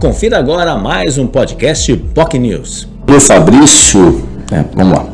Confira agora mais um podcast POC News. O Fabrício, é, vamos lá.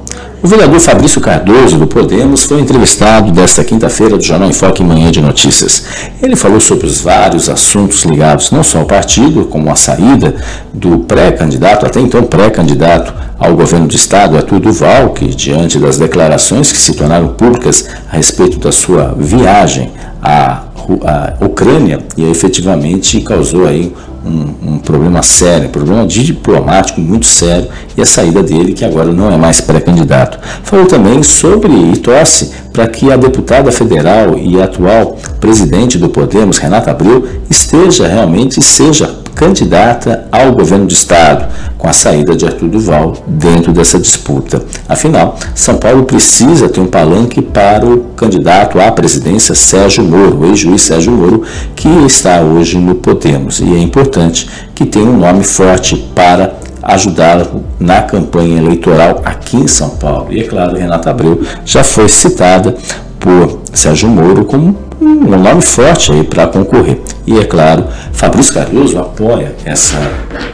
O vereador Fabrício Cardoso, do Podemos, foi entrevistado desta quinta-feira do Jornal Enfoque Manhã de Notícias. Ele falou sobre os vários assuntos ligados não só ao partido, como a saída do pré-candidato, até então pré-candidato ao governo do estado, Arthur Duval, que diante das declarações que se tornaram públicas a respeito da sua viagem à, à Ucrânia, e efetivamente causou aí um, um, problema sério, um problema diplomático muito sério e a saída dele, que agora não é mais pré-candidato. Falou também sobre e torce para que a deputada federal e atual presidente do Podemos, Renata Abreu, esteja realmente seja candidata ao governo do estado, com a saída de Arthur Duval dentro dessa disputa. Afinal, São Paulo precisa ter um palanque para o candidato à presidência Sérgio Moro, o ex-juiz Sérgio Moro, que está hoje no Podemos. E é importante que tenha um nome forte para ajudá-lo na campanha eleitoral aqui em São Paulo. E é claro, Renata Abreu já foi citada por Sérgio Moro como um nome forte aí para concorrer. E é claro, Fabrício Cardoso apoia essa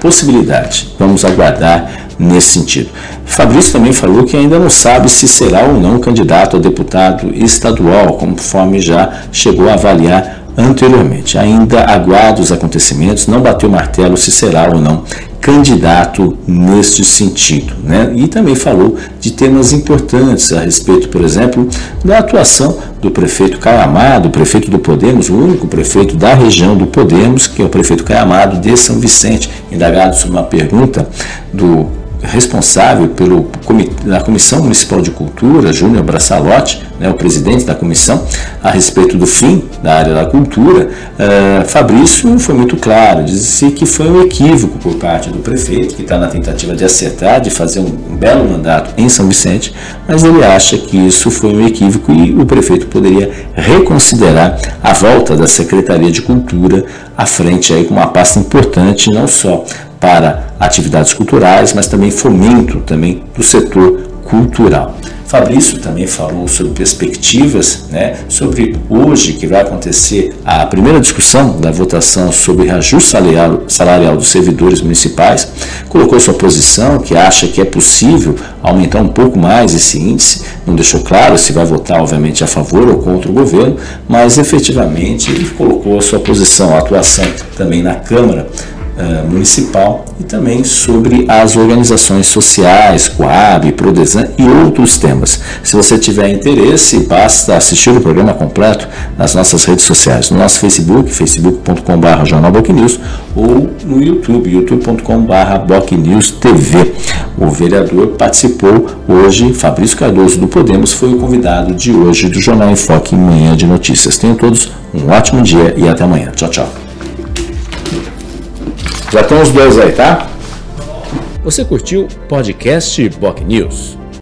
possibilidade. Vamos aguardar nesse sentido. Fabrício também falou que ainda não sabe se será ou não candidato a deputado estadual, conforme já chegou a avaliar anteriormente. Ainda aguarda os acontecimentos, não bateu o martelo se será ou não candidato neste sentido. Né? E também falou de temas importantes a respeito, por exemplo, da atuação do prefeito Caiamado, prefeito do Podemos, o único prefeito da região do Podemos, que é o prefeito Caiamado de São Vicente, indagado sobre uma pergunta do responsável pelo, da Comissão Municipal de Cultura, Júnior Braçalotti, né, o presidente da comissão, a respeito do fim da área da cultura, uh, Fabrício foi muito claro, disse que foi um equívoco por parte do prefeito, que está na tentativa de acertar, de fazer um, um belo mandato em São Vicente, mas ele acha que isso foi um equívoco e o prefeito poderia reconsiderar a volta da Secretaria de Cultura à frente aí com uma pasta importante, não só para atividades culturais, mas também fomento também do setor cultural. Fabrício também falou sobre perspectivas, né, sobre hoje que vai acontecer a primeira discussão da votação sobre reajuste salarial, salarial dos servidores municipais. Colocou sua posição, que acha que é possível aumentar um pouco mais esse índice. Não deixou claro se vai votar, obviamente, a favor ou contra o governo, mas efetivamente ele colocou a sua posição, a atuação também na Câmara uh, municipal e também sobre as organizações sociais, Coab, Prodesan e outros temas. Se você tiver interesse, basta assistir o programa completo nas nossas redes sociais, no nosso Facebook, facebook.com.br jornalbocnews ou no YouTube, youtube.com.br bocnewstv. O vereador participou hoje, Fabrício Cardoso do Podemos, foi o convidado de hoje do Jornal em Foque Manhã de Notícias. Tenham todos um ótimo dia e até amanhã. Tchau, tchau. Já estão os dois aí, tá? Você curtiu podcast Boc News?